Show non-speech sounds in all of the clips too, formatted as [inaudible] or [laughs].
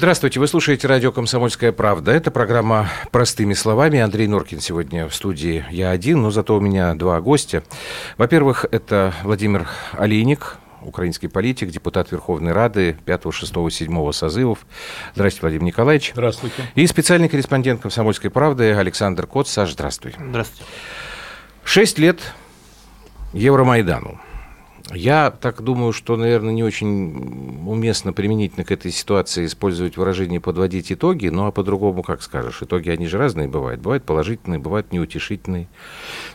Здравствуйте, вы слушаете радио «Комсомольская правда». Это программа «Простыми словами». Андрей Норкин сегодня в студии. Я один, но зато у меня два гостя. Во-первых, это Владимир Олейник, украинский политик, депутат Верховной Рады 5, 6, 7 созывов. Здравствуйте, Владимир Николаевич. Здравствуйте. И специальный корреспондент «Комсомольской правды» Александр Кот. Саша, здравствуй. Здравствуйте. Шесть лет Евромайдану. Я так думаю, что, наверное, не очень уместно применительно к этой ситуации использовать выражение «подводить итоги», ну а по-другому как скажешь. Итоги, они же разные бывают. Бывают положительные, бывают неутешительные.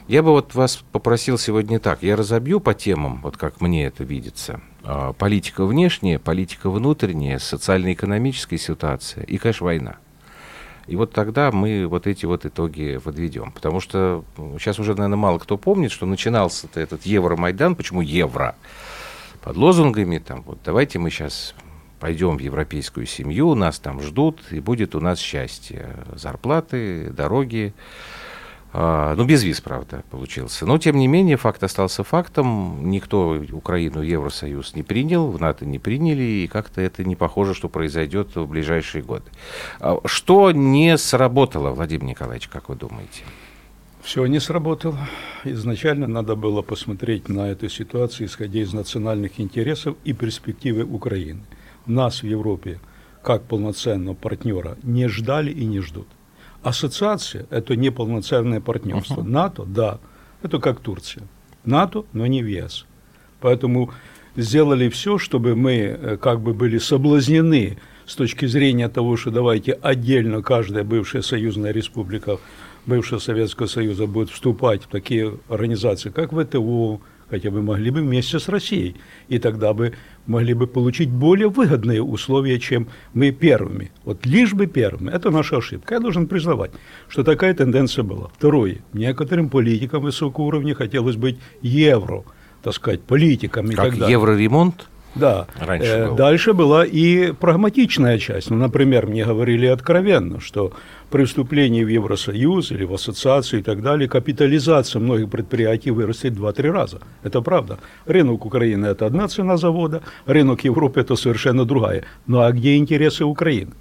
Я бы вот вас попросил сегодня так. Я разобью по темам, вот как мне это видится. А, политика внешняя, политика внутренняя, социально-экономическая ситуация и, конечно, война. И вот тогда мы вот эти вот итоги подведем. Потому что сейчас уже, наверное, мало кто помнит, что начинался этот Евромайдан. Почему евро? Под лозунгами, там, вот давайте мы сейчас пойдем в европейскую семью, нас там ждут, и будет у нас счастье. Зарплаты, дороги, ну, без виз, правда, получился. Но, тем не менее, факт остался фактом. Никто Украину Евросоюз не принял, в НАТО не приняли, и как-то это не похоже, что произойдет в ближайшие годы. А что не сработало, Владимир Николаевич, как вы думаете? Все не сработало. Изначально надо было посмотреть на эту ситуацию, исходя из национальных интересов и перспективы Украины. Нас в Европе, как полноценного партнера, не ждали и не ждут. Ассоциация – это неполноценное партнерство. Uh-huh. НАТО, да, это как Турция. НАТО, но не в ЕС. Поэтому сделали все, чтобы мы э, как бы были соблазнены с точки зрения того, что давайте отдельно каждая бывшая союзная республика бывшего Советского Союза будет вступать в такие организации, как ВТО, хотя бы могли бы вместе с Россией. И тогда бы могли бы получить более выгодные условия, чем мы первыми. Вот лишь бы первыми. Это наша ошибка. Я должен признавать, что такая тенденция была. Второе. Некоторым политикам высокого уровня хотелось быть евро, так сказать, политиками. Как евроремонт? Да. Раньше э, было. Дальше была и прагматичная часть. Ну, например, мне говорили откровенно, что при вступлении в Евросоюз или в ассоциацию и так далее капитализация многих предприятий вырастет 2-3 раза. Это правда. Рынок Украины – это одна цена завода, рынок Европы – это совершенно другая. Ну а где интересы Украины?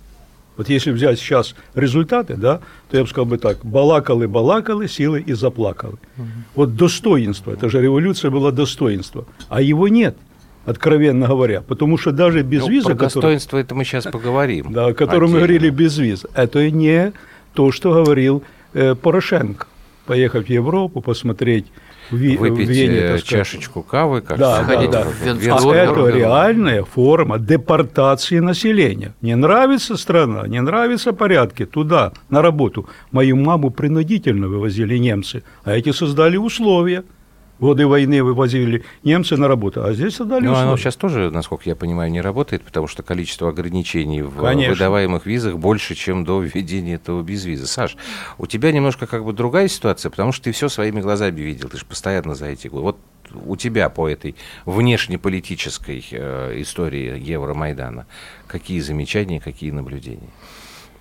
Вот если взять сейчас результаты, да, то я бы сказал бы так, балакали, силы и заплакали. Угу. Вот достоинство, это же революция была достоинство, а его нет – откровенно говоря, потому что даже без ну, виза... Про который, достоинство это мы сейчас поговорим. Да, о котором мы говорили без виз. Это не то, что говорил э, Порошенко. Поехать в Европу, посмотреть в, Выпить в Вене, э, чашечку кавы, как да, да, да. В а это реальная форма депортации населения. Не нравится страна, не нравятся порядки, туда, на работу. Мою маму принудительно вывозили немцы, а эти создали условия – годы войны вывозили немцы на работу, а здесь отдали Ну, оно сейчас тоже, насколько я понимаю, не работает, потому что количество ограничений в Конечно. выдаваемых визах больше, чем до введения этого безвиза. Саш, у тебя немножко как бы другая ситуация, потому что ты все своими глазами видел, ты же постоянно за эти годы. Вот у тебя по этой внешнеполитической э, истории Евромайдана какие замечания, какие наблюдения?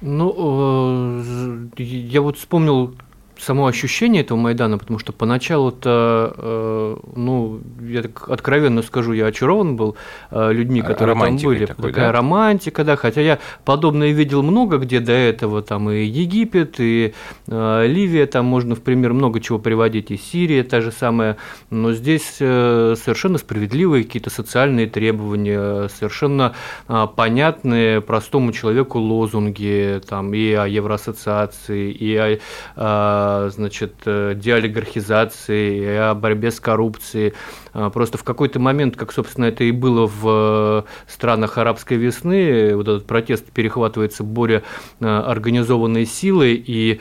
Ну, э, я вот вспомнил само ощущение этого Майдана, потому что поначалу-то, э, ну, я так откровенно скажу, я очарован был э, людьми, которые там были. Такой, Такая да? романтика, да, хотя я подобное видел много где до этого, там и Египет, и э, Ливия, там можно в пример много чего приводить, и Сирия та же самая, но здесь э, совершенно справедливые какие-то социальные требования, совершенно э, понятные простому человеку лозунги, там и о Евроассоциации, и о э, значит, э, деолигархизации, о борьбе с коррупцией. А, просто в какой-то момент, как, собственно, это и было в э, странах арабской весны, вот этот протест перехватывается более э, организованной силой, и,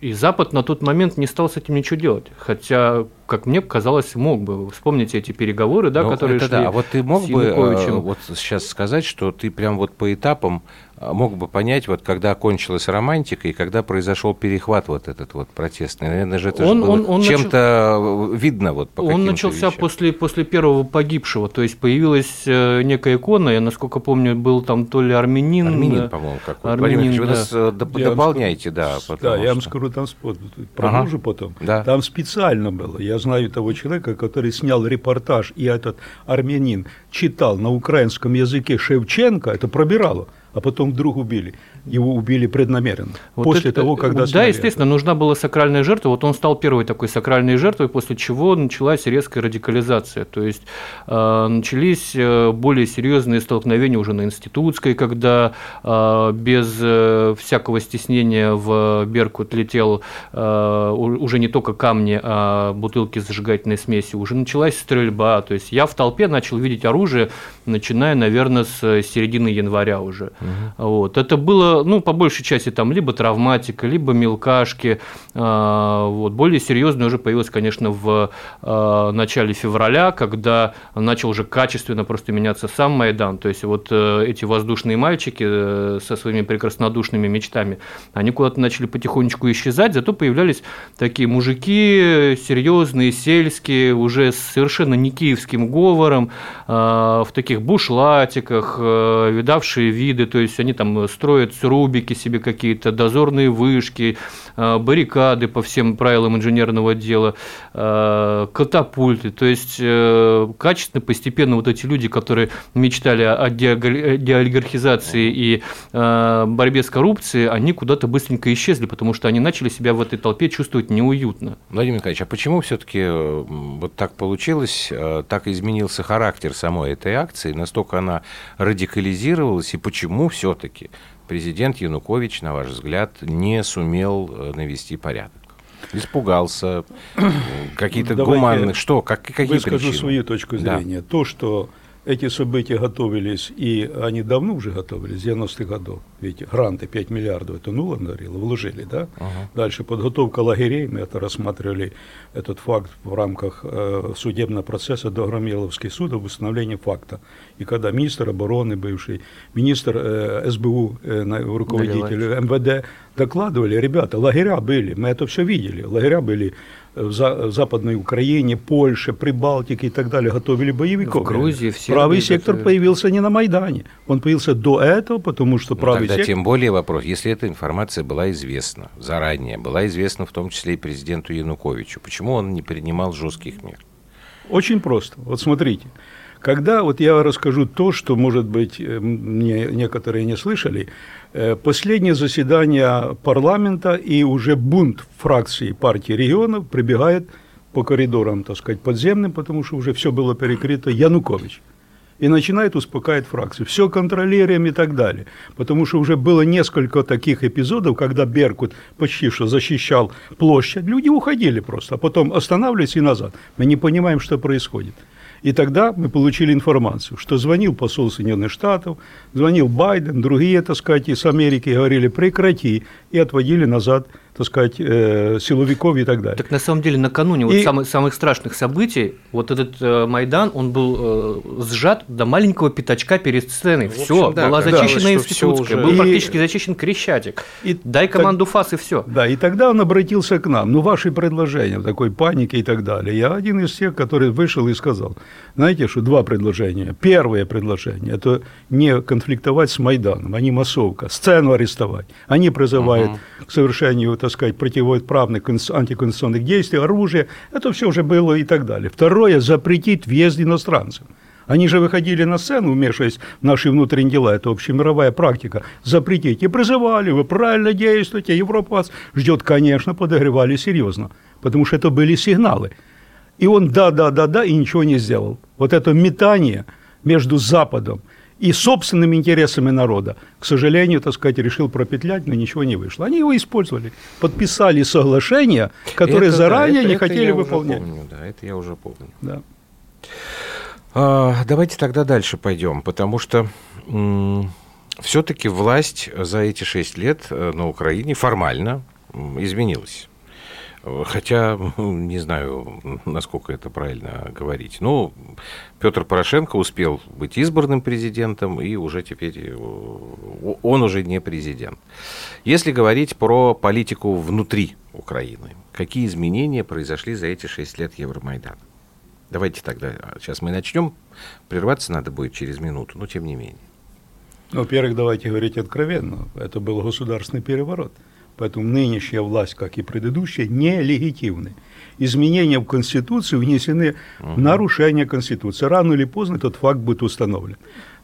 и Запад на тот момент не стал с этим ничего делать. Хотя как мне казалось, мог бы. Вспомните эти переговоры, да, ну, которые это шли. Да. А вот ты мог бы вот сейчас сказать, что ты прям вот по этапам а, мог бы понять, вот когда кончилась романтика и когда произошел перехват вот этот вот протестный. Наверное же это он, же он, он чем-то начал... видно вот по Он начался после, после первого погибшего, то есть появилась э, некая икона, я насколько помню, был там то ли армянин. Армянин, по-моему, какой-то. Армянин, вы да. нас э, дополняйте, да. Да, я вам скажу, там продолжу ага. потом. Да. Там специально было. Я Я знаю того человека, который снял репортаж, и этот армянин читал на украинском языке Шевченко, это пробирало а потом вдруг убили. Его убили преднамеренно. Вот после это, того, когда Да, сняли естественно, это. нужна была сакральная жертва. Вот он стал первой такой сакральной жертвой, после чего началась резкая радикализация. То есть э, начались э, более серьезные столкновения уже на институтской, когда э, без э, всякого стеснения в Беркут летел э, уже не только камни, а бутылки с зажигательной смесью. Уже началась стрельба. То есть я в толпе начал видеть оружие, начиная, наверное, с середины января уже. Угу. Вот. Это было, ну, по большей части, там, либо травматика, либо мелкашки. А, вот. Более серьезно уже появилось, конечно, в а, начале февраля, когда начал уже качественно просто меняться сам Майдан. То есть вот э, эти воздушные мальчики э, со своими прекраснодушными мечтами, они куда-то начали потихонечку исчезать, зато появлялись такие мужики серьезные, сельские, уже совершенно не киевским говором, а, в таких бушлатиках, э, видавшие виды, то есть они там строят рубики себе какие-то, дозорные вышки, э, баррикады по всем правилам инженерного дела, э, катапульты, то есть э, качественно, постепенно вот эти люди, которые мечтали о деолигархизации и борьбе с коррупцией, они куда-то быстренько исчезли, потому что они начали себя в этой толпе чувствовать неуютно. Владимир Николаевич, а почему все-таки вот так получилось, так изменился характер самой этой акции, настолько она радикализировалась, и почему все-таки президент Янукович, на ваш взгляд, не сумел э, навести порядок? Испугался, [clears throat] какие-то гуманные... Что? Как, какие Выскажу причины? свою точку зрения. Да. То, что эти события готовились, и они давно уже готовились, с 90-х годов. Ведь гранты 5 миллиардов, это Нулан говорил, вложили, да? Ага. Дальше подготовка лагерей, мы это рассматривали, этот факт в рамках э, судебного процесса до Громиловский суд об установлении факта. И когда министр обороны бывший, министр э, СБУ, э, руководитель МВД докладывали, ребята, лагеря были, мы это все видели, лагеря были в Западной Украине, Польше, Прибалтике и так далее готовили боевиков. В Грузии все. Правый сектор готовили. появился не на Майдане. Он появился до этого, потому что ну, правый тогда сектор... тем более вопрос, если эта информация была известна заранее, была известна в том числе и президенту Януковичу, почему он не принимал жестких мер? Очень просто. Вот смотрите. Когда, вот я расскажу то, что, может быть, э, мне некоторые не слышали, последнее заседание парламента и уже бунт фракции партии регионов прибегает по коридорам, так сказать, подземным, потому что уже все было перекрыто, Янукович. И начинает успокаивать фракцию. Все контролируем и так далее. Потому что уже было несколько таких эпизодов, когда Беркут почти что защищал площадь. Люди уходили просто, а потом останавливались и назад. Мы не понимаем, что происходит. И тогда мы получили информацию, что звонил посол Соединенных Штатов, звонил Байден, другие, так сказать, из Америки, говорили, прекрати, и отводили назад так сказать, э, силовиков и так далее. Так на самом деле накануне и... вот самых, самых страшных событий, вот этот э, Майдан, он был э, сжат до маленького пятачка перед сценой. Все, да, была зачищена да, институтская, уже... был и... практически зачищен Крещатик. И Дай команду так... ФАС и все. Да, и тогда он обратился к нам. Ну, ваши предложения в такой панике и так далее. Я один из тех, который вышел и сказал, знаете, что два предложения. Первое предложение – это не конфликтовать с Майданом, а не массовка, сцену арестовать. Они призывают угу. к совершению так сказать, противоправных антиконституционных действий, оружия, это все уже было и так далее. Второе, запретить въезд иностранцам. Они же выходили на сцену, вмешиваясь в наши внутренние дела, это общемировая практика, запретить. И призывали, вы правильно действуете, Европа вас ждет, конечно, подогревали серьезно, потому что это были сигналы. И он да, да, да, да, и ничего не сделал. Вот это метание между Западом и собственными интересами народа, к сожалению, так сказать, решил пропетлять, но ничего не вышло. Они его использовали, подписали соглашения, которые это, заранее да, это, не это хотели выполнять. Помню, да, это я уже помню. Да. А, давайте тогда дальше пойдем, потому что все-таки власть за эти шесть лет э, на Украине формально изменилась. Хотя, не знаю, насколько это правильно говорить. Ну, Петр Порошенко успел быть избранным президентом, и уже теперь он уже не президент. Если говорить про политику внутри Украины, какие изменения произошли за эти шесть лет Евромайдана? Давайте тогда, сейчас мы начнем, прерваться надо будет через минуту, но тем не менее. Ну, во-первых, давайте говорить откровенно, это был государственный переворот. Поэтому нынешняя власть, как и предыдущая, нелегитимны. Изменения в Конституции внесены в нарушение Конституции. Рано или поздно этот факт будет установлен.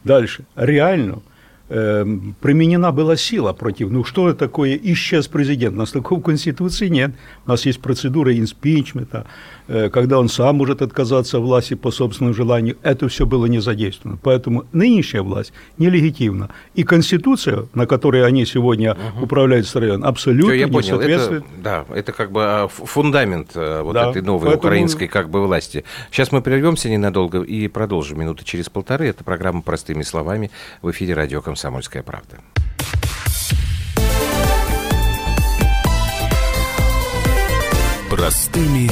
Дальше. Реально э, применена была сила против. Ну что такое исчез президент? У нас такого в Конституции нет. У нас есть процедура импичмента, когда он сам может отказаться от власти по собственному желанию. Это все было не задействовано. Поэтому нынешняя власть нелегитимна. И Конституция, на которой они сегодня угу. управляют страной, абсолютно Всё, я не понял. соответствует. Это, да, это как бы а, фундамент э, вот да, этой новой поэтому... украинской как бы власти. Сейчас мы прервемся ненадолго и продолжим минуты через полторы. Это программа «Простыми словами» в эфире радио «Комсомольская правда». Простыми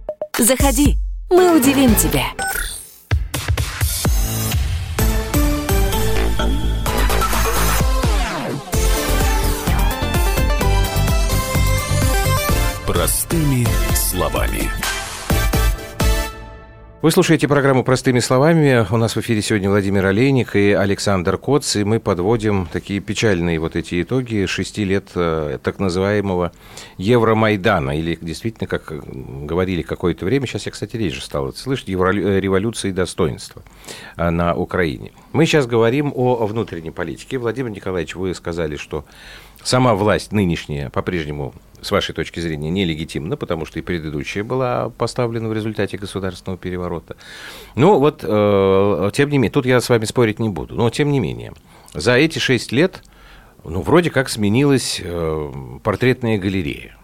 Заходи, мы удивим тебя. Простыми словами. Вы слушаете программу «Простыми словами». У нас в эфире сегодня Владимир Олейник и Александр Коц, и мы подводим такие печальные вот эти итоги шести лет э, так называемого Евромайдана, или действительно, как говорили какое-то время, сейчас я, кстати, реже стал слышать, э, революции достоинства э, на Украине. Мы сейчас говорим о внутренней политике. Владимир Николаевич, вы сказали, что сама власть нынешняя по-прежнему с вашей точки зрения, нелегитимна, потому что и предыдущая была поставлена в результате государственного переворота. Ну вот, э, тем не менее, тут я с вами спорить не буду, но тем не менее, за эти шесть лет, ну, вроде как сменилась э, портретная галерея.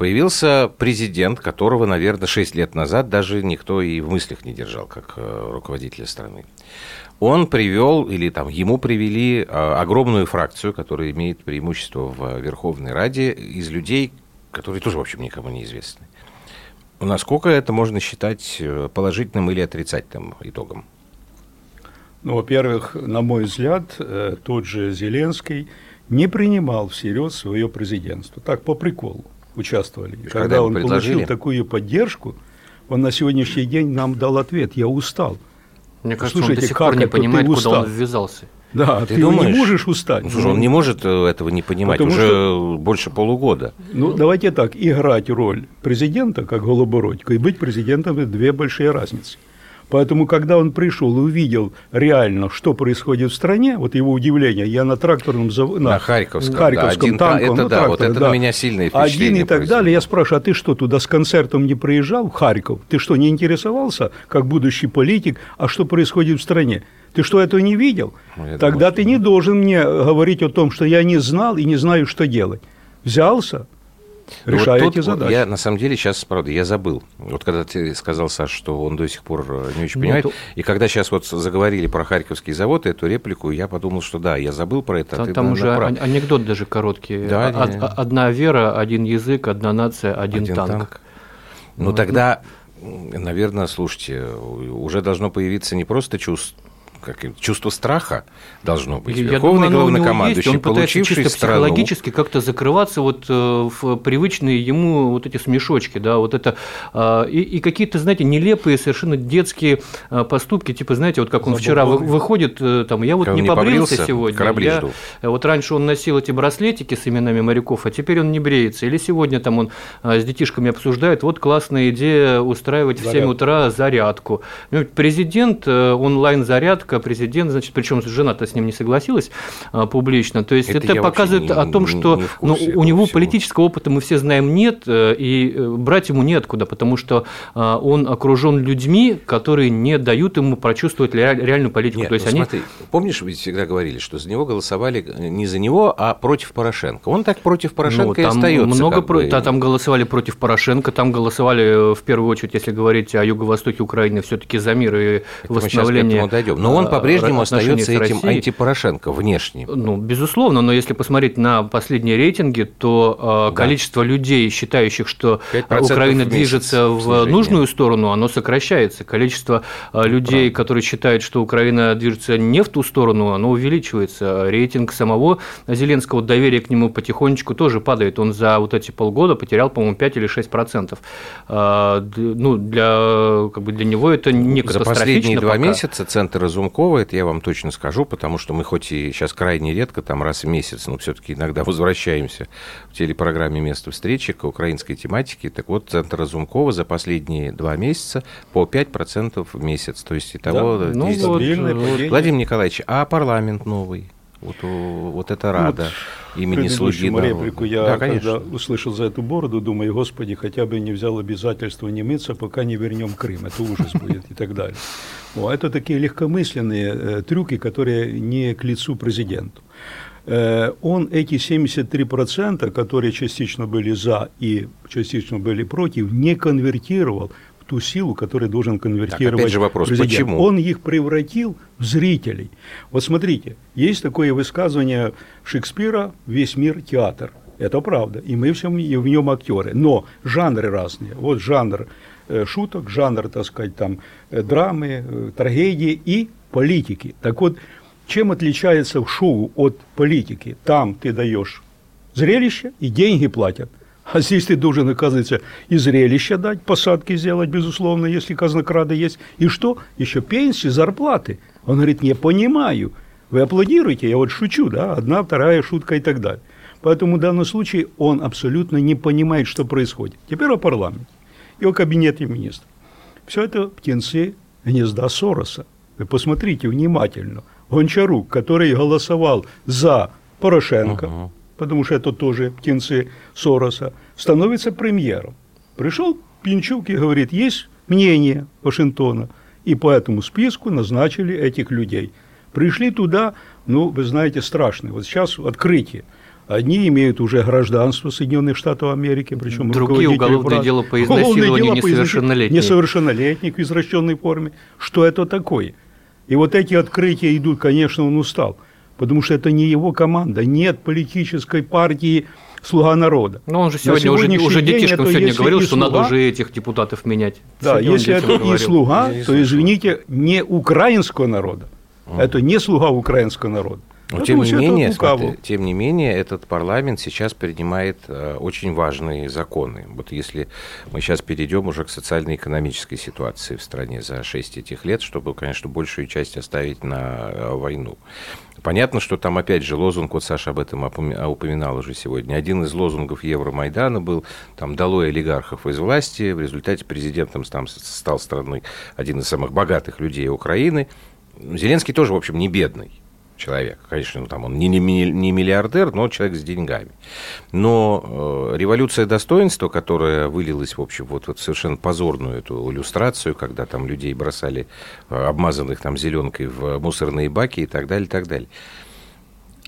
Появился президент, которого, наверное, шесть лет назад даже никто и в мыслях не держал, как э, руководителя страны он привел, или там ему привели а, огромную фракцию, которая имеет преимущество в Верховной Раде, из людей, которые тоже, в общем, никому не известны. Насколько это можно считать э, положительным или отрицательным итогом? Ну, во-первых, на мой взгляд, э, тот же Зеленский не принимал всерьез свое президентство. Так, по приколу участвовали. Когда, Когда он предложили? получил такую поддержку, он на сегодняшний день нам дал ответ, я устал. Мне кажется, Слушайте, он до сих пор не понимает, куда он ввязался. Да, ты, ты думаешь? не можешь устать. Слушай, он не может э, этого не понимать Потому уже что, больше полугода. Ну, давайте так, играть роль президента, как Голобородько, и быть президентом – это две большие разницы. Поэтому, когда он пришел и увидел реально, что происходит в стране, вот его удивление, я на тракторном заводе, на, на Харьковском, Харьковском да, танковом, это, ну, да, тракторе, вот это да. на меня сильное впечатление Один и так далее. Я спрашиваю, а ты что, туда с концертом не приезжал в Харьков? Ты что, не интересовался, как будущий политик, а что происходит в стране? Ты что, этого не видел? Ну, Тогда думаю, ты не должен мне говорить о том, что я не знал и не знаю, что делать. Взялся, решая вот эти задачи. Вот я на самом деле сейчас, правда, я забыл. Вот когда ты сказал, Саш, что он до сих пор э, не очень ну, понимает, ну, и когда сейчас вот заговорили про Харьковский завод, эту реплику, я подумал, что да, я забыл про это. Там, а там уже прав. анекдот даже короткий. Да, Одна вера, один язык, одна нация, один, один танк. танк. Ну, вот. тогда, наверное, слушайте, уже должно появиться не просто чувство как, чувство страха должно быть. Я Верховный думаю, главнокомандующий, он получивший чисто страну... психологически как-то закрываться вот э, в привычные ему вот эти смешочки, да, вот это а, и, и какие-то, знаете, нелепые совершенно детские а, поступки, типа, знаете, вот как он вчера выходит, э, там, я вот не, не побрился, побрился сегодня, корабли я, жду. вот раньше он носил эти браслетики с именами моряков, а теперь он не бреется, или сегодня там он с детишками обсуждает, вот классная идея устраивать Заряд. в 7 утра зарядку. Ну, президент э, как президент, значит, причем жена-то с ним не согласилась а, публично. То есть это, это показывает не, о том, что не, ну, у него всего. политического опыта мы все знаем нет, э, и э, брать ему неоткуда, потому что а, он окружен людьми, которые не дают ему прочувствовать реальную политику. Нет, То есть ну, они... смотри, помнишь, вы всегда говорили, что за него голосовали не за него, а против Порошенко. Он так против Порошенко ну, там и остается. Много про... да, там голосовали против Порошенко, там голосовали э, в первую очередь, если говорить о юго-востоке Украины, все-таки за мир и Это восстановление. Мы дойдем. Но он по-прежнему отношения остается с этим Россией. антипорошенко внешне. Ну, безусловно, но если посмотреть на последние рейтинги, то э, Да. количество людей, считающих, что 5% Украина в месяц движется в снижение. нужную сторону, оно сокращается. Количество э, людей, которые считают, что Украина движется не в ту сторону, оно увеличивается. Рейтинг самого Зеленского, доверие к нему потихонечку тоже падает. Он за вот эти полгода потерял, по-моему, 5 или 6 процентов. Ну, для, как бы для него это не За катастрофично последние два пока. месяца центр Разумкова, это я вам точно скажу, потому что мы хоть и сейчас крайне редко, там раз в месяц, но все-таки иногда [laughs] возвращаемся в телепрограмме «Место встречи» к украинской тематике. Так вот, центр Разумкова за последние два месяца по 5% в месяц. То есть итого... Да, ну 10. вот, падение. Владимир Николаевич, а парламент новый? Вот, вот это рада имени слуги Предыдущему народа. реплику я, да, когда конечно. услышал за эту бороду, думаю, господи, хотя бы не взял обязательство не мыться, пока не вернем Крым. Это ужас будет и так далее. О, это такие легкомысленные э, трюки, которые не к лицу президенту. Э, он эти 73%, которые частично были за и частично были против, не конвертировал ту силу, которую должен конвертировать опять же вопрос, президент. почему? Он их превратил в зрителей. Вот смотрите, есть такое высказывание Шекспира «Весь мир – театр». Это правда, и мы всем, и в нем актеры. Но жанры разные. Вот жанр э, шуток, жанр, так сказать, там, э, драмы, э, трагедии и политики. Так вот, чем отличается шоу от политики? Там ты даешь зрелище и деньги платят. А здесь ты должен, оказывается, и зрелище дать, посадки сделать, безусловно, если казнокрады есть. И что? Еще пенсии, зарплаты. Он говорит, не понимаю. Вы аплодируете, я вот шучу, да, одна, вторая шутка и так далее. Поэтому в данном случае он абсолютно не понимает, что происходит. Теперь о парламенте и о кабинете министров. Все это птенцы гнезда Сороса. Вы посмотрите внимательно. Гончарук, который голосовал за Порошенко, Ага. Потому что это тоже птенцы Сороса, становится премьером. Пришел Пинчук и говорит, есть мнение Вашингтона, и по этому списку назначили этих людей. Пришли туда, ну, вы знаете, страшно. Вот сейчас открытие. Одни имеют уже гражданство Соединенных Штатов Америки, причем Другие уголовное изнасилованию дело по изнасилованию несовершеннолетних. Несовершеннолетних в извращенной форме. Что это такое? И вот эти открытия идут, конечно, он устал, потому что это не его команда. Нет политической партии «Слуга народа». Ну, он же сегодня уже, уже день детишкам это сегодня если говорил, и что надо слуга- уже этих депутатов менять. Да, Сегодня если это и говорил. слуга, Я не то, извините, не украинского народа. Это не слуга украинского народа. Но Поэтому тем не всё это менее, смотри, тем не менее, этот парламент сейчас принимает э, очень важные законы. Вот если мы сейчас перейдем уже к социально-экономической ситуации в стране за 6 этих лет, чтобы, конечно, большую часть оставить на э, войну. Понятно, что там опять же лозунг, вот Саша об этом опоми- упоминал уже сегодня, один из лозунгов Евромайдана был там «долой олигархов из власти», в результате президентом там стал страной один из самых богатых людей Украины. Зеленский тоже, в общем, не бедный человек. Конечно, ну, там он не, не, не миллиардер, но человек с деньгами. Но э, революция достоинства, которая вылилась, в общем, вот, вот совершенно позорную эту иллюстрацию, когда там людей бросали, э, обмазанных там зеленкой, в мусорные баки и так далее, и так далее.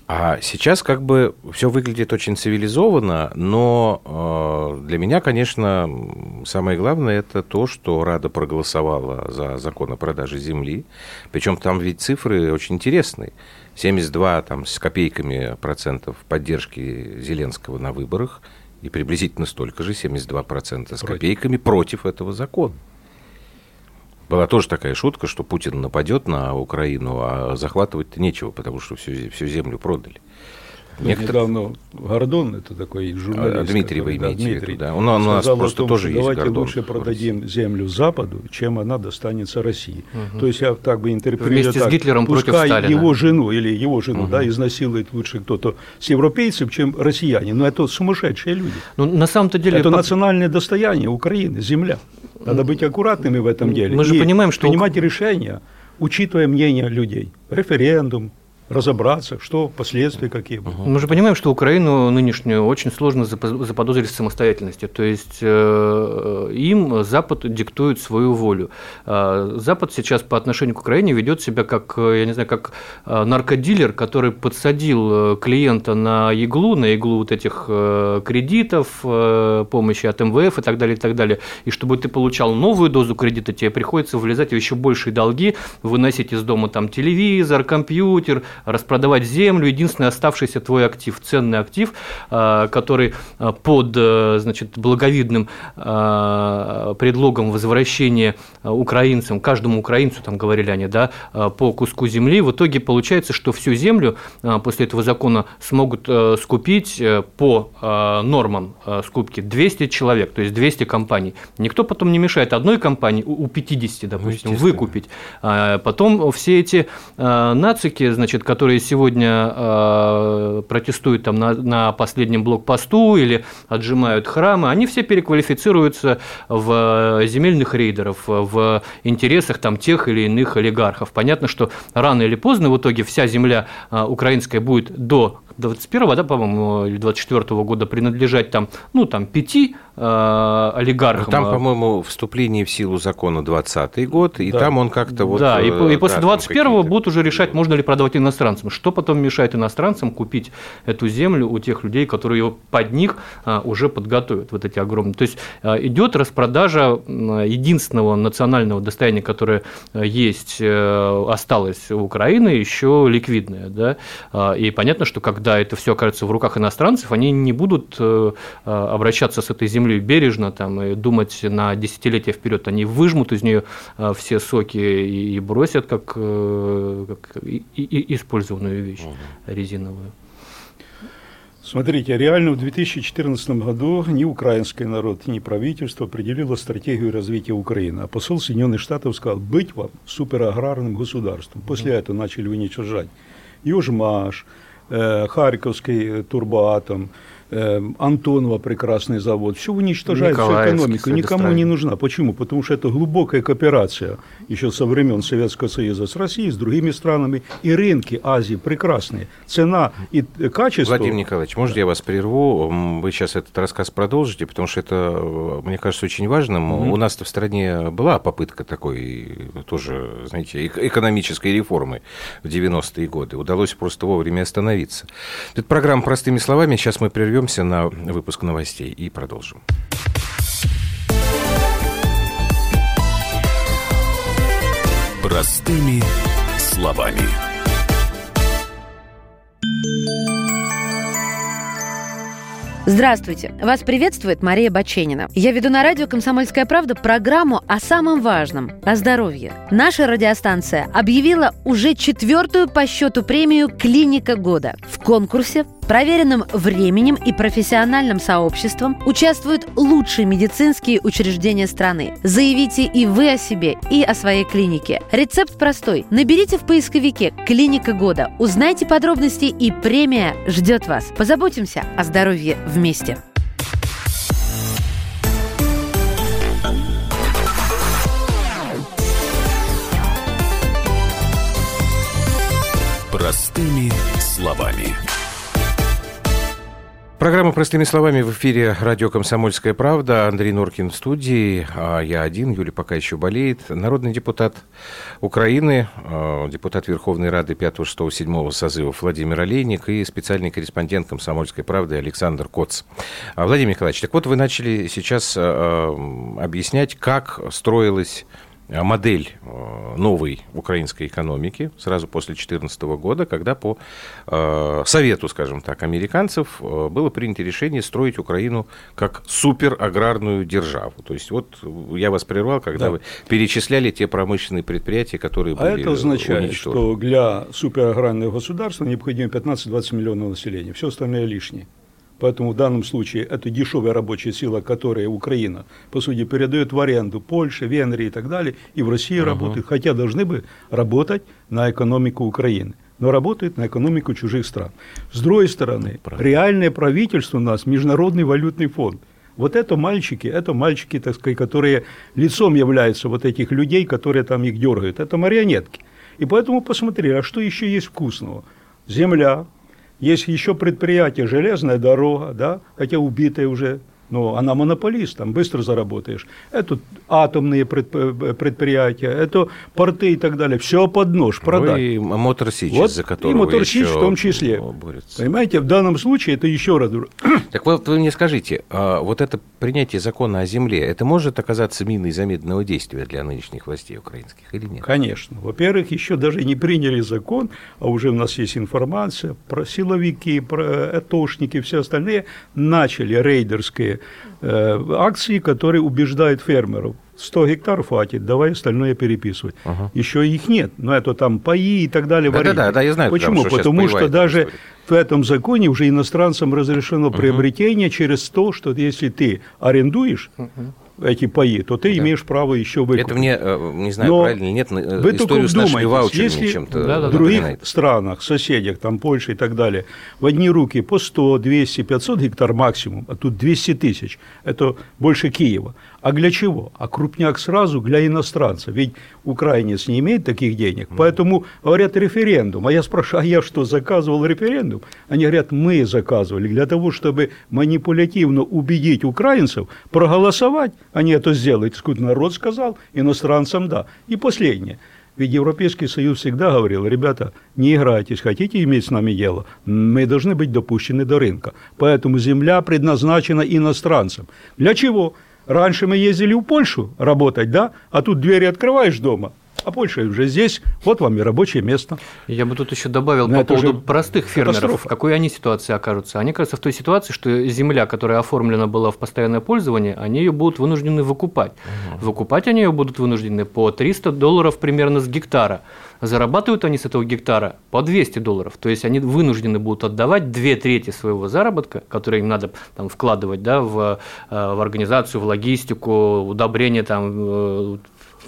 А сейчас как бы все выглядит очень цивилизованно, но э, для меня, конечно, самое главное это то, что Рада проголосовала за закон о продаже земли. Причем там ведь цифры очень интересные. 72 там, с копейками процентов поддержки Зеленского на выборах и приблизительно столько же, 72 процента с копейками против этого закона. Была тоже такая шутка, что Путин нападет на Украину, а захватывать-то нечего, потому что всю, всю землю продали. Вот Некоторые- Недавно Гордон, это такой журналист. А, Дмитрий вы который, да, имеете в виду, Дмитрий, да. Он- у нас просто том, тоже есть давайте Гордон лучше продадим землю Западу, чем она достанется России. То есть я так бы интерпретирую Вместе с так, Гитлером против пускай Сталина. его жену или его жену, да, изнасилует лучше кто-то с европейцев, чем россияне. Но это сумасшедшие люди. Ну, на самом-то деле... Это по- национальное достояние Украины, земля. Надо быть аккуратными в этом деле. Мы же И понимаем, что- принимать решения, учитывая мнение людей. Референдум, разобраться, что последствия какие будут. Мы же понимаем, что Украину нынешнюю очень сложно заподозрить в самостоятельности. То есть э, им Запад диктует свою волю. А Запад сейчас по отношению к Украине ведет себя как, я не знаю, как э, наркодилер, который подсадил э, клиента на иглу, на иглу вот этих кредитов, помощи от МВФ и так далее, и так далее. И чтобы ты получал новую дозу кредита, тебе приходится влезать в еще большие долги, выносить из дома там телевизор, компьютер, распродавать землю, единственный оставшийся твой актив, ценный актив, а, который а, под э, значит, благовидным предлогом возвращения украинцам, каждому украинцу, там говорили они, да, по куску земли, в итоге получается, что всю землю после этого закона смогут э, скупить э, по нормам скупки 200 человек, то есть 200 компаний. Никто потом не мешает одной компании у 50, допустим, ну, выкупить. Потом все эти нацики, значит, которые сегодня э, протестуют там на, на последнем блокпосту или отжимают храмы, они все переквалифицируются в земельных рейдеров, в интересах там тех или иных олигархов. Понятно, что рано или поздно в итоге вся земля э, украинская будет до 21 да, по-моему, или 24 года принадлежать там, ну, там, пяти э, олигархам. Но там, по-моему, вступление в силу закона 20 год, и да. там он как-то вот... Да, и, и после да, 21-го будут уже решать, можно ли продавать иностранцам. Что потом мешает иностранцам купить эту землю у тех людей, которые ее под них э, уже подготовят, вот эти огромные. То есть э, идет распродажа единственного национального достояния, которое есть, э, осталось у Украины, еще ликвидное, да, э, и понятно, что когда когда это все окажется в руках иностранцев, они не будут э, э, обращаться с этой землей бережно там, и думать на десятилетия вперед. Они выжмут из нее э, все соки и бросят как, как использованную вещь резиновую. Смотрите, реально в 2014 году ни украинский народ, ни правительство определило стратегию развития Украины. А посол Соединенных Штатов сказал, быть вам супераграрным государством. После этого начали уничтожать Южмаш, Харьковский турбоатом, Антонова прекрасный завод, все уничтожает всю экономику, никому не нужна. Почему? Потому что это глубокая кооперация еще со времен Советского Союза с Россией, с другими странами, и рынки Азии прекрасные. Цена и качество... Владимир Николаевич, может я вас прерву? Вы сейчас этот рассказ продолжите, потому что это, мне кажется, очень важным. Mm-hmm. У нас-то в стране была попытка такой тоже, знаете, экономической реформы в 90-е годы. Удалось просто вовремя остановиться. Это программа «Простыми словами». Сейчас мы прервем прервемся на выпуск новостей и продолжим. Простыми словами. Здравствуйте! Вас приветствует Мария Баченина. Я веду на радио «Комсомольская правда» программу о самом важном – о здоровье. Наша радиостанция объявила уже четвертую по счету премию «Клиника года». В конкурсе проверенным временем и профессиональным сообществом участвуют лучшие медицинские учреждения страны. Заявите и вы о себе, и о своей клинике. Рецепт простой. Наберите в поисковике «Клиника года», узнайте подробности и премия ждет вас. Позаботимся о здоровье вместе. Простыми словами. Программа «Простыми словами» в эфире радио «Комсомольская правда». Андрей Норкин в студии, а я один, Юля пока еще болеет. Народный депутат Украины, а, депутат Верховной Рады 5, 6, 7 созыва Владимир Олейник и специальный корреспондент «Комсомольской правды» Александр Коц. А, Владимир Николаевич, так вот вы начали сейчас объяснять, как строилась модель э, новой украинской экономики сразу после 2014 года, когда по э, совету, скажем так, американцев было принято решение строить Украину как супераграрную державу. То есть вот я вас прервал, когда да. вы перечисляли те промышленные предприятия, которые а были А это означает, уничтожены. что для супераграрного государства необходимо 15-20 миллионов населения, все остальное лишнее. Поэтому в данном случае это дешевая рабочая сила, которая Украина, по сути, передает в аренду Польше, Венгрии и так далее, и в России uh-huh. работают, хотя должны бы работать на экономику Украины но работает на экономику чужих стран. С другой стороны, Правильно. реальное правительство у нас Международный валютный фонд. Вот это мальчики, это мальчики, так сказать, которые лицом являются вот этих людей, которые там их дергают. Это марионетки. И поэтому посмотрели, а что еще есть вкусного? Земля, есть еще предприятие, железная дорога, да, хотя убитая уже но она монополист, там быстро заработаешь. Это атомные предприятия, это порты и так далее. Все под нож продать. Ну и Мотор Сич, вот, за которого И Мотор Сич в том числе. Борется. Понимаете, в данном случае это еще раз. [clears throat] Так вот вы мне скажите, а вот это принятие закона о земле, это может оказаться миной замедленного действия для нынешних властей украинских или нет? Конечно. Во-первых, еще даже не приняли закон, а уже у нас есть информация про силовики, про этошники, все остальные начали рейдерские акции, которые убеждают фермеров. 100 гектаров хватит, давай остальное переписывать. Ага. Еще их нет, но это там паи и так далее. Да, да, да, да, я знаю. Почему? Потому, Потому что даже в этом законе уже иностранцам разрешено угу. приобретение через то, что если ты арендуешь, угу эти паи, то ты да. имеешь право еще выкупить. Это мне, э, не знаю, Но правильно или нет, э, вы историю с нашими ваучерами если чем-то да, да, в других напоминает. странах, соседях, там Польша и так далее, в одни руки по 100, 200, 500 гектар максимум, а тут 200 тысяч, это больше Киева. А для чего? А крупняк сразу для иностранцев. Ведь украинец не имеет таких денег. Поэтому говорят референдум. А я спрашиваю, а я что, заказывал референдум? Они говорят, мы заказывали для того, чтобы манипулятивно убедить украинцев проголосовать. Они это сделают. Скут народ сказал, иностранцам да. И последнее. Ведь Европейский Союз всегда говорил, ребята, не играйтесь, хотите иметь с нами дело, мы должны быть допущены до рынка. Поэтому земля предназначена иностранцам. Для чего? Раньше мы ездили в Польшу работать, да, а тут двери открываешь дома, а Польша уже здесь, вот вам и рабочее место. Я бы тут еще добавил Но по поводу простых фермеров. Катастрофа. В какой они ситуации окажутся? Они окажутся в той ситуации, что земля, которая оформлена была в постоянное пользование, они ее будут вынуждены выкупать. Угу. Выкупать они ее будут вынуждены по 300 долларов примерно с гектара. Зарабатывают они с этого гектара по 200 долларов. То есть они вынуждены будут отдавать две трети своего заработка, который им надо там, вкладывать да, в, э, в организацию, в логистику, удобрение, там, э,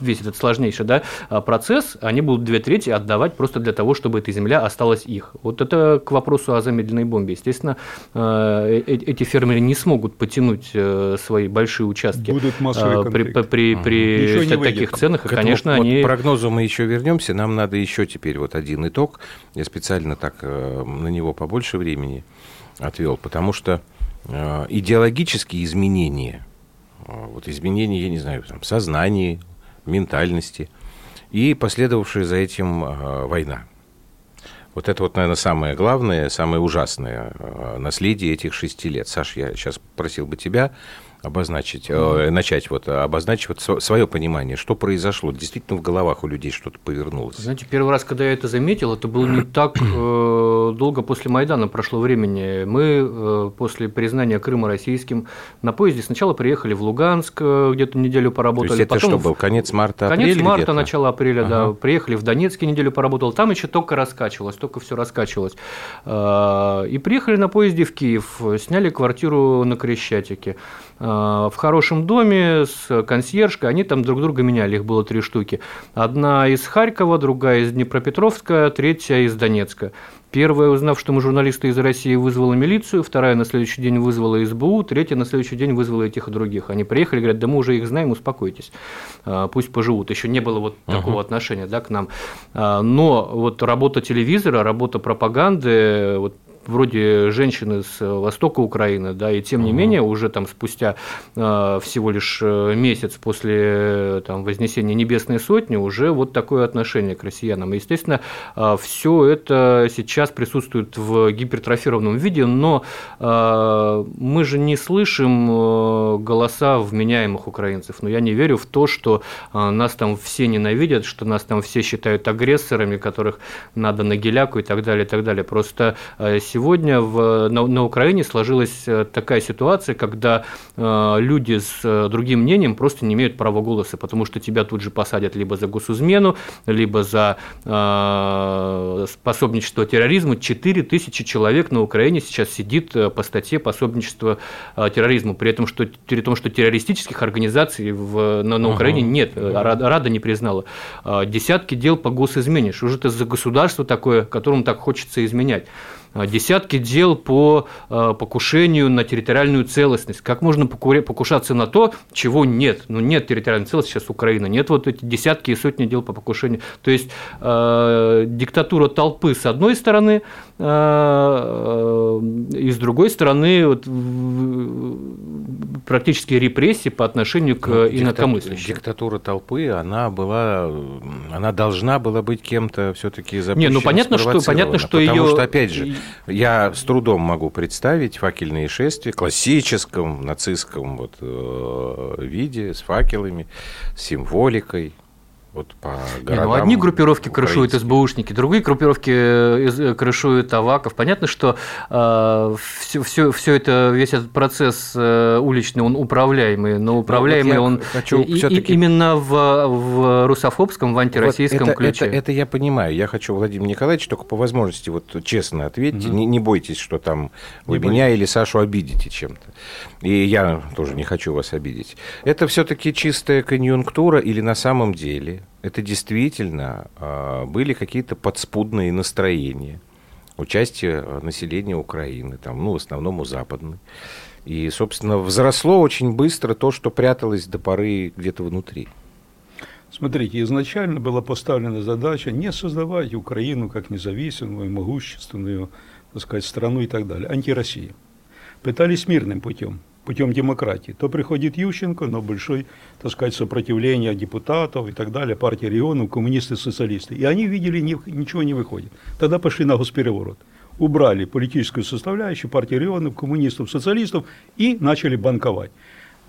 весь этот сложнейший да, а, процесс, они будут две трети отдавать просто для того, чтобы эта земля осталась их. Вот это к вопросу о замедленной бомбе. Естественно, э, э, эти фермеры не смогут потянуть э, свои большие участки Будут массовые при, при, при, при таких ценах, и, конечно, вот, они... К прогнозу мы еще вернемся, нам надо еще теперь вот один итог, я специально так на него побольше времени отвел, потому что идеологические изменения, вот изменения, я не знаю, там, сознания, ментальности и последовавшая за этим а, война. Вот это вот, наверное, самое главное, самое ужасное а, наследие этих шести лет. Саш, я сейчас просил бы тебя обозначить, э, начать вот обозначить вот свое понимание, что произошло, действительно в головах у людей что-то повернулось. Знаете, первый раз, когда я это заметил, это было не так э, долго после Майдана прошло времени. Мы э, после признания Крыма российским на поезде сначала приехали в Луганск, э, где-то неделю поработали. То есть это что был, конец марта, апреля? Конец марта, начало апреля, ага. да. Приехали в Донецке неделю поработал, там еще только раскачивалось, только все раскачивалось. Э, и приехали на поезде в Киев, сняли квартиру на Крещатике. Э, в хорошем доме с консьержкой, они там друг друга меняли, их было три штуки. Одна из Харькова, другая из Днепропетровска, третья из Донецка. Первая, узнав, что мы журналисты из России, вызвала милицию, вторая на следующий день вызвала СБУ, третья на следующий день вызвала этих и других. Они приехали, говорят, да мы уже их знаем, успокойтесь, э, пусть поживут. Еще не было вот uh-huh. такого отношения да, к нам. Э, но вот работа телевизора, работа пропаганды, вот вроде женщины с э, востока Украины, да, и тем не угу. менее уже там спустя э, всего лишь э, месяц после э, там, вознесения Небесной Сотни уже вот такое отношение к россиянам. И, естественно, э, все это сейчас присутствует в гипертрофированном виде, но э, мы же не слышим голоса вменяемых украинцев. Но я не верю в то, что нас там все ненавидят, что нас там все считают агрессорами, которых надо на геляку и так далее, и так далее. Просто сегодня в, на, на Украине сложилась э, такая ситуация, когда э, люди с э, другим мнением просто не имеют права голоса, потому что тебя тут же посадят либо за госизмену, либо за э, пособничество терроризму. 4 тысячи человек на Украине сейчас сидит э, по статье пособничество э, терроризму, при этом, что, при том, что террористических организаций в, на, на Украине uh-huh. нет, Рада, Рада не признала. Десятки дел по госизмене, что же это за государство такое, которому так хочется изменять. Десятки дел по покушению на территориальную целостность. Как можно покушаться на то, чего нет? Ну, нет территориальной целостности сейчас Украины, нет вот эти десятки и сотни дел по покушению. То есть диктатура толпы с одной стороны, и с другой стороны вот, практически репрессии по отношению к ну, инакомыслящим. Диктатура толпы, она была, она должна была быть кем-то все-таки запущена. Не, ну понятно, что понятно, что потому ее. что опять же, я с трудом могу представить факельные шествия в классическом нацистском вот э, виде с факелами, с символикой вот по городам. Не, ну, одни группировки крышуют СБУшники, другие группировки э, э, крышуют Аваков. Понятно, что э, все, все, все это, весь этот процесс э, уличный, он управляемый, но управляемый вот он хочу и, и, именно в, в русофобском, в антироссийском вот это, ключе. Это, это я понимаю. Я хочу, Владимир Николаевич, только по возможности вот честно ответьте. Угу. Не, не бойтесь, что там вы не меня или Сашу обидите чем-то. И я тоже не хочу вас обидеть. Это все-таки чистая конъюнктура или на самом деле это действительно а, были какие-то подспудные настроения, участие а, населения Украины, там, ну, в основном у западной. И, собственно, взросло очень быстро то, что пряталось до поры где-то внутри. Смотрите, изначально была поставлена задача не создавать Украину как независимую, могущественную, так сказать, страну и так далее, антироссия. Пытались мирным путем путем демократии, то приходит Ющенко, но большой, так сказать, сопротивление депутатов и так далее, партии регионов, коммунисты, социалисты. И они видели, ничего не выходит. Тогда пошли на госпереворот. Убрали политическую составляющую партии регионов, коммунистов, социалистов и начали банковать.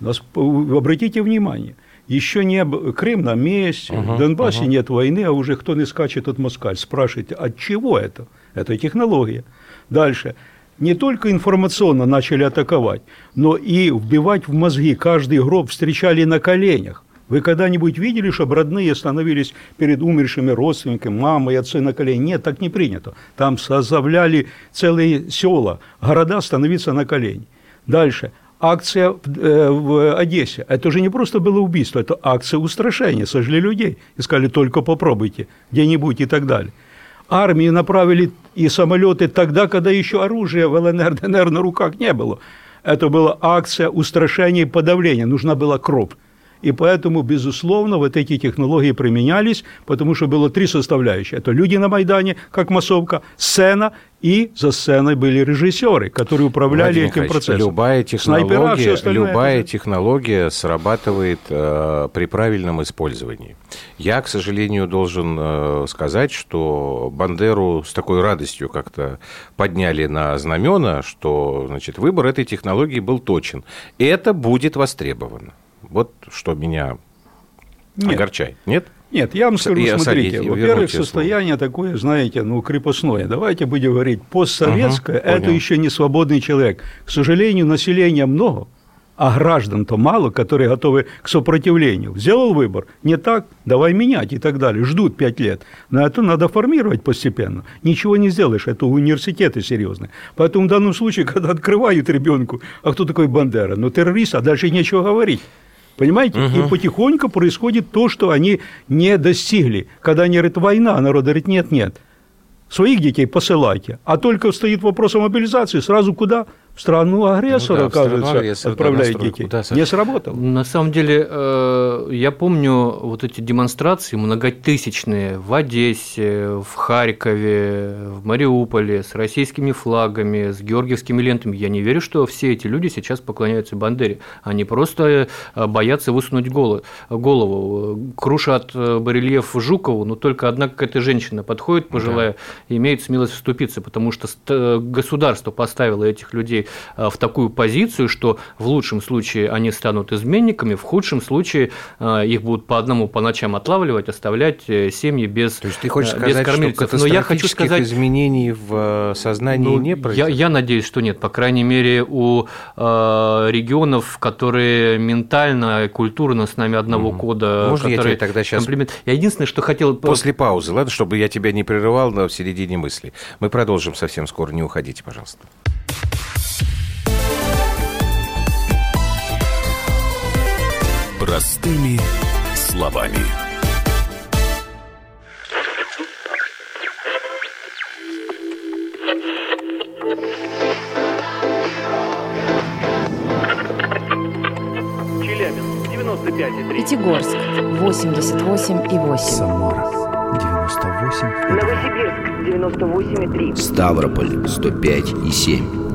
Нас, обратите внимание, еще не Крым на месте, uh-huh, в Донбассе uh-huh. нет войны, а уже кто не скачет от москаль. Спрашиваете, от чего это? Это технология. Дальше не только информационно начали атаковать, но и вбивать в мозги. Каждый гроб встречали на коленях. Вы когда-нибудь видели, чтобы родные становились перед умершими родственниками, мамой, отцы на колени? Нет, так не принято. Там составляли целые села, города становиться на колени. Дальше. Акция э, в Одессе. Это же не просто было убийство, это акция устрашения. Сожгли людей. И сказали, только попробуйте где-нибудь и так далее армии направили и самолеты тогда, когда еще оружия в ЛНР, ДНР на руках не было. Это была акция устрашения и подавления, нужна была кровь. И поэтому, безусловно, вот эти технологии применялись, потому что было три составляющие. Это люди на Майдане, как массовка, сцена, и за сценой были режиссеры, которые управляли Владимир этим процессом. Любая технология, любая технология срабатывает э, при правильном использовании. Я, к сожалению, должен э, сказать, что Бандеру с такой радостью как-то подняли на знамена, что значит, выбор этой технологии был точен. Это будет востребовано. Вот что меня Нет. огорчает. Нет? Нет, я вам скажу, я, смотрите, во-первых, состояние такое, знаете, ну, крепостное. Давайте будем говорить, постсоветское, угу, это еще не свободный человек. К сожалению, населения много, а граждан-то мало, которые готовы к сопротивлению. Сделал выбор, не так, давай менять и так далее. Ждут пять лет. Но это надо формировать постепенно. Ничего не сделаешь, это университеты серьезные. Поэтому в данном случае, [laughs] когда открывают ребенку, а кто такой Бандера? Ну, террорист, а дальше нечего говорить. Понимаете? Угу. И потихоньку происходит то, что они не достигли. Когда они говорят, война, а народ говорит, нет, нет. Своих детей посылайте. А только стоит вопрос о мобилизации, сразу куда? В страну агрессора, ну, да, оказывается, агрессора, отправляет детей. Да, не сработало. На самом деле, э, я помню вот эти демонстрации многотысячные в Одессе, в Харькове, в Мариуполе с российскими флагами, с георгиевскими лентами. Я не верю, что все эти люди сейчас поклоняются Бандере. Они просто э, боятся высунуть голову. Крушат э, барельеф Жукову, но только одна какая-то женщина подходит, пожилая, да. и имеет смелость вступиться, потому что государство поставило этих людей Э, в такую позицию, что в лучшем случае они станут изменниками, в худшем случае э, их будут по одному по ночам отлавливать, оставлять э, семьи без То есть ты хочешь сказать, кормильцев. что Но я хочу сказать, изменений в сознании ну, не произошло? Я, я надеюсь, что нет. По крайней мере, у э, регионов, которые ментально, культурно с нами одного угу. кода, Можно я тебе тогда сейчас... Комплимент... Я единственное, что хотел... После паузы, ладно, чтобы я тебя не прерывал в середине мысли. Мы продолжим совсем скоро, не уходите, пожалуйста. Простыми словами. Челябинск, 95,3. и 88,8. Самара, 98,3. Новосибирск, 98,3. Ставрополь, 105,7.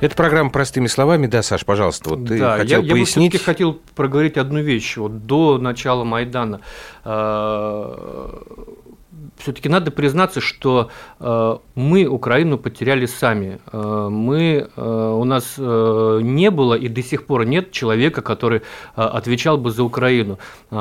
Это программа «Простыми словами». Да, Саш, пожалуйста, вот ты да, хотел я, пояснить. Я бы хотел проговорить одну вещь. Вот до начала Майдана все-таки надо признаться, что э, мы Украину потеряли сами. Э, мы, э, у нас не было и до сих пор нет человека, который отвечал бы за Украину.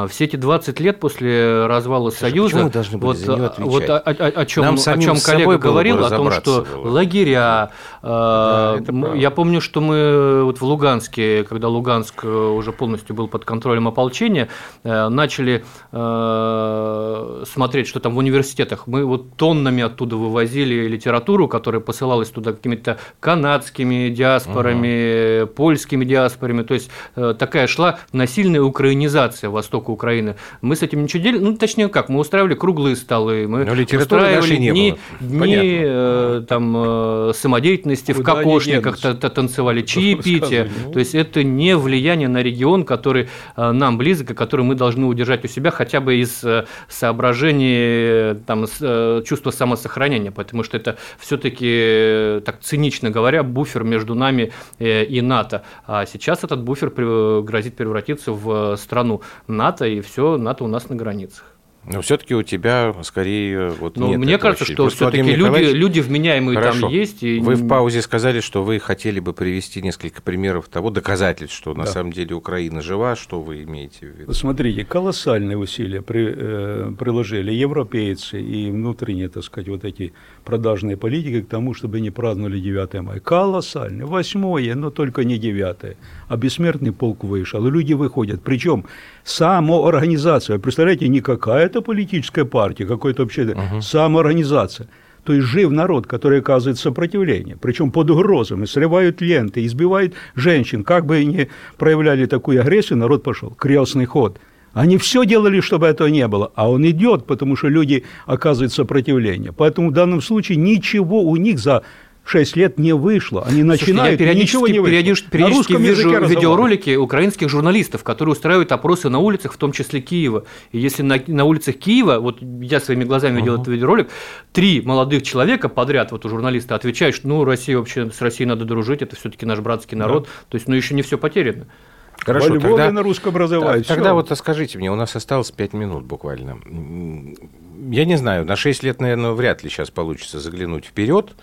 Все эти 20 лет после развала Слушай, Союза, почему должны были вот, за него э, вот о, о, о чем, Нам о чем коллега было бы говорил, о том, что было. лагеря. Да, я помню, что мы вот в Луганске, когда Луганск уже полностью был под контролем ополчения, начали смотреть, что там в университетах. Мы вот тоннами оттуда вывозили литературу, которая посылалась туда какими-то канадскими диаспорами, польскими диаспорами. То есть э, такая шла насильная украинизация востока Украины. Мы с этим ничего делали, ну точнее как, мы устраивали круглые столы, мы устраивали дни, дни э, там э, самодеятельности в Куда они кокошниках та- та- танцевали, чаепитие. Рассказывай. То есть это не влияние на регион, который нам близок, и который мы должны удержать у себя хотя бы из соображений э, там, э, чувства самосохранения, потому что это все-таки, так цинично говоря, буфер между нами э, и НАТО. А сейчас этот буфер грозит превратиться в э, страну НАТО, и все, НАТО у нас на границах. Но все-таки у тебя скорее вот Но нет мне этого кажется, ощущения. что все-таки люди, люди вменяемые Хорошо. там есть. И... Вы в паузе сказали, что вы хотели бы привести несколько примеров того, доказательств, что на Да. самом деле Украина жива. Что вы имеете в виду? Смотрите, колоссальные усилия при- э, приложили европейцы и внутренние, так сказать, вот эти продажные политики к тому, чтобы не праздновали 9 мая. Колоссальные. Восьмое, но только не 9. А бессмертный полк вышел. И люди выходят. Причем самоорганизация. Представляете, не какая-то политическая партия, какой-то вообще самоорганизация. То есть жив народ, который оказывает сопротивление, причем под угрозами, срывают ленты, избивают женщин. Как бы ни проявляли такую агрессию, народ пошел. Крестный ход. Они все делали, чтобы этого не было, а он идет, потому что люди оказывают сопротивление. Поэтому в данном случае ничего у них за 6 лет не вышло. Они Слушайте, начинают, я и ничего периодически, не вышло. периодически, На периодически вижу видеоролики украинских журналистов, которые устраивают опросы на улицах, в том числе Киева. И если на, на улицах Киева, вот я своими глазами видел этот видеоролик, три молодых человека подряд, вот у журналиста, отвечают, что ну, Россия вообще, с Россией надо дружить, это все-таки наш братский народ. То есть, ну, еще не все потеряно. Хорошо, Во Львове тогда, на русском разговаривают. тогда вот скажите мне, у нас осталось 5 минут буквально. Я не знаю, на 6 лет, наверное, вряд ли сейчас получится заглянуть вперед.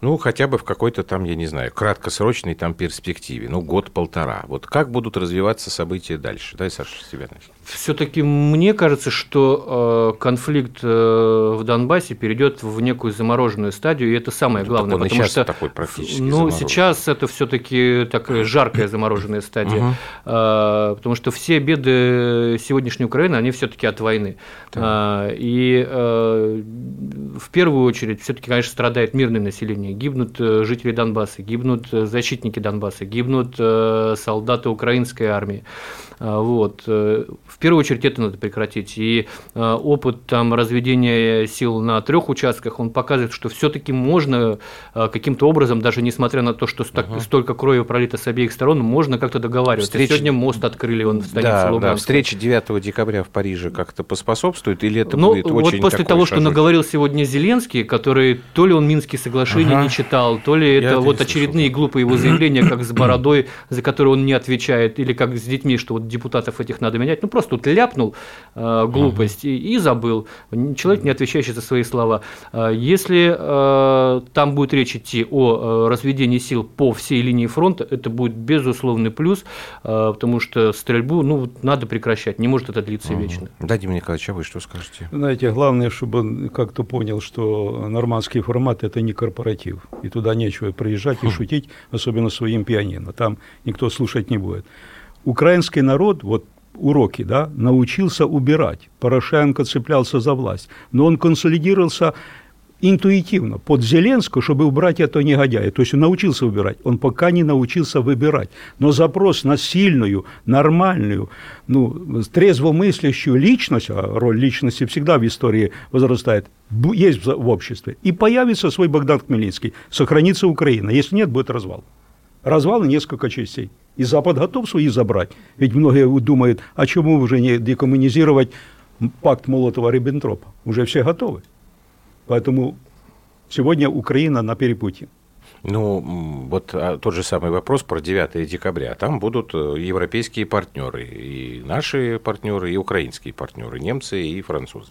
Ну, хотя бы в какой-то там, я не знаю, краткосрочной там перспективе. Ну, год-полтора. Вот как будут развиваться события дальше? Дай, Саша, с тебя начнем. Все-таки мне кажется, что э, конфликт э, в Донбассе перейдет в некую замороженную стадию, и это самое Ну, главное, и потому что такой практически ну сейчас это все-таки такая жаркая замороженная стадия. Э, потому что все беды сегодняшней Украины они все-таки от войны, Э, и э, в первую очередь все-таки, конечно, страдает мирное население, гибнут жители Донбасса, гибнут защитники Донбасса, гибнут э, солдаты украинской армии. А, Вот. э, В первую очередь это надо прекратить. И э, опыт там, разведения сил на трех участках, он показывает, что все-таки можно э, каким-то образом, даже несмотря на то, что стак- столько крови пролито с обеих сторон, можно как-то договариваться. Встреча- Сегодня мост открыли он в станице Да, да, Луганска. встреча 9 декабря в Париже как-то поспособствует, или это Ну, будет вот вот после того, что наговорил сегодня Зеленский, который то ли он Минские соглашения ага. не читал, то ли это вот очередные слышал. глупые его заявления, как с [clears throat] бородой, за которые он не отвечает, или как с детьми, что вот депутатов этих надо менять. Ну, просто тут ляпнул э, глупость ага. и, и забыл. Человек, не отвечающий за свои слова. Э, если э, там будет речь идти о э, разведении сил по всей линии фронта, это будет безусловный плюс, э, потому что стрельбу ну, надо прекращать, не может это длиться ага. вечно. Да, Дмитрий Николаевич, а вы что скажете? Знаете, главное, чтобы он как-то понял, что нормандский формат – это не корпоратив, и туда нечего приезжать и хм. шутить, особенно своим пианино, там никто слушать не будет. Украинский народ, вот уроки, да, научился убирать. Порошенко цеплялся за власть, но он консолидировался интуитивно под Зеленского, чтобы убрать этого негодяя. То есть он научился выбирать, он пока не научился выбирать. Но запрос на сильную, нормальную, ну, трезвомыслящую личность, а роль личности всегда в истории возрастает, есть в обществе. И появится свой Богдан Хмельницкий, сохранится Украина. Если нет, будет развал. Развал на несколько частей. И Запад готов свои забрать. Ведь многие думают, а чему уже не декоммунизировать пакт Молотова-Риббентропа? Уже все готовы. Поэтому сегодня Украина на перепутье. Ну, вот а, тот же самый вопрос про 9 декабря. Там будут э, европейские партнеры, и наши партнеры, и украинские партнеры, немцы и французы.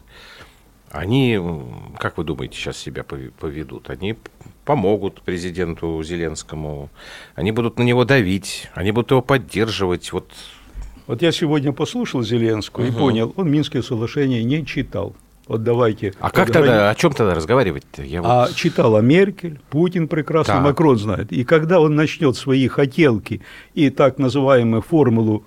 Они, как вы думаете, сейчас себя поведут? Они помогут президенту Зеленскому, они будут на него давить, они будут его поддерживать. Вот, вот я сегодня послушал Зеленского угу. и понял, он Минские соглашения не читал. Вот давайте. А как тогда, о чем тогда разговаривать-то? Я а вот... читала Меркель, Путин прекрасно, так. Макрон знает. И когда он начнет свои хотелки и так называемую формулу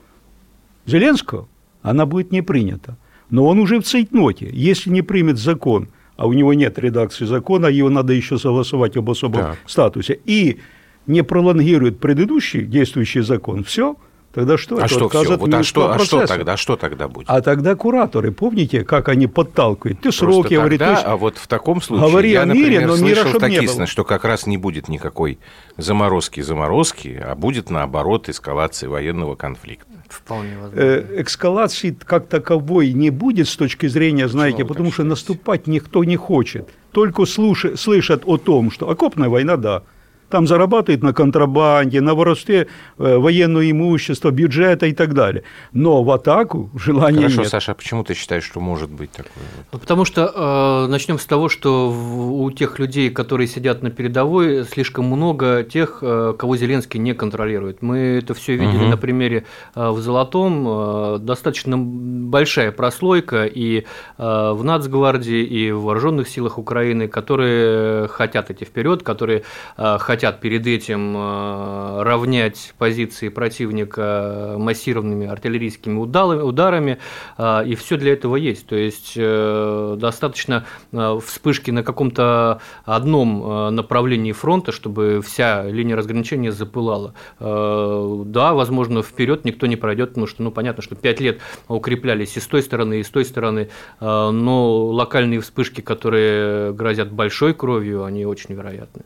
Зеленского, она будет не принята. Но он уже в цейтноте. Если не примет закон, а у него нет редакции закона, его надо еще согласовать об особом так. статусе, и не пролонгирует предыдущий действующий закон, все – Тогда что? А что все? Вот, а, что, а что тогда? Что тогда будет? А тогда кураторы, помните, как они подталкивают? Ты сроки, говорит, тогда, а вот в таком случае говори я, о мире, например, но слышал мира, такие, что как раз не будет никакой заморозки-заморозки, а будет, наоборот, эскалации военного конфликта. Вполне возможно. Э, эскалации как таковой не будет с точки зрения, знаете, Почему потому что наступать никто не хочет. Только слушай, слышат о том, что окопная война, да, там зарабатывает на контрабанде, на воровстве э, военного имущества, бюджета и так далее. Но в атаку желания Хорошо, нет. Саша, а почему ты считаешь, что может быть такое? Ну, потому что э, начнем с того, что у тех людей, которые сидят на передовой, слишком много тех, э, кого Зеленский не контролирует. Мы это все видели угу. на примере э, в Золотом. Э, достаточно большая прослойка и э, в Нацгвардии, и в вооруженных силах Украины, которые хотят идти вперед, которые э, хотят хотят перед этим э, равнять позиции противника массированными артиллерийскими ударами, э, и все для этого есть. То есть э, достаточно вспышки на каком-то одном направлении фронта, чтобы вся линия разграничения запылала. Да, возможно, вперед никто не пройдет, потому что, ну, понятно, что пять лет укреплялись и с той стороны, и с той стороны, но локальные вспышки, которые грозят большой кровью, они очень вероятны.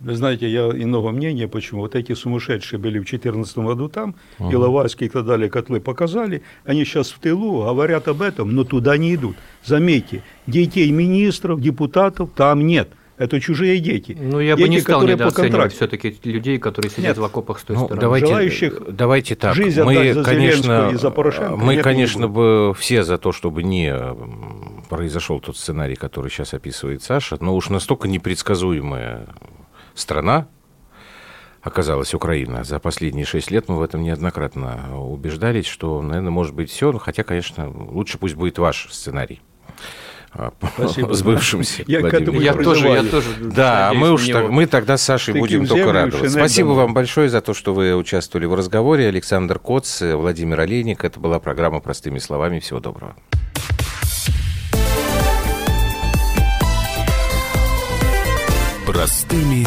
Вы знаете, я иного мнения, почему. Вот эти сумасшедшие были в 2014 году там, угу. Иловайские и так далее, котлы показали, они сейчас в тылу говорят об этом, но туда не идут. Заметьте, детей министров, депутатов там нет. Это чужие дети. Ну, я дети, бы не стал недооценивать все-таки людей, которые сидят Нет. в окопах с той ну, стороны. Давайте, Желающих давайте так. Жизнь мы, за конечно, и за Порошенко мы, конечно, бы все за то, чтобы не произошел тот сценарий, который сейчас описывает Саша, но уж настолько непредсказуемая страна оказалась Украина. За последние шесть лет мы в этом неоднократно убеждались, что, наверное, может быть все, хотя, конечно, лучше пусть будет ваш сценарий. А, Спасибо. Сбывшимся. Я, к этому я тоже, я тоже. Да, мы уж так, мы тогда с Сашей будем только радоваться. Спасибо вам большое за то, что вы участвовали в разговоре. Александр Коц, Владимир Олейник. Это была программа «Простыми словами». Всего доброго. Простыми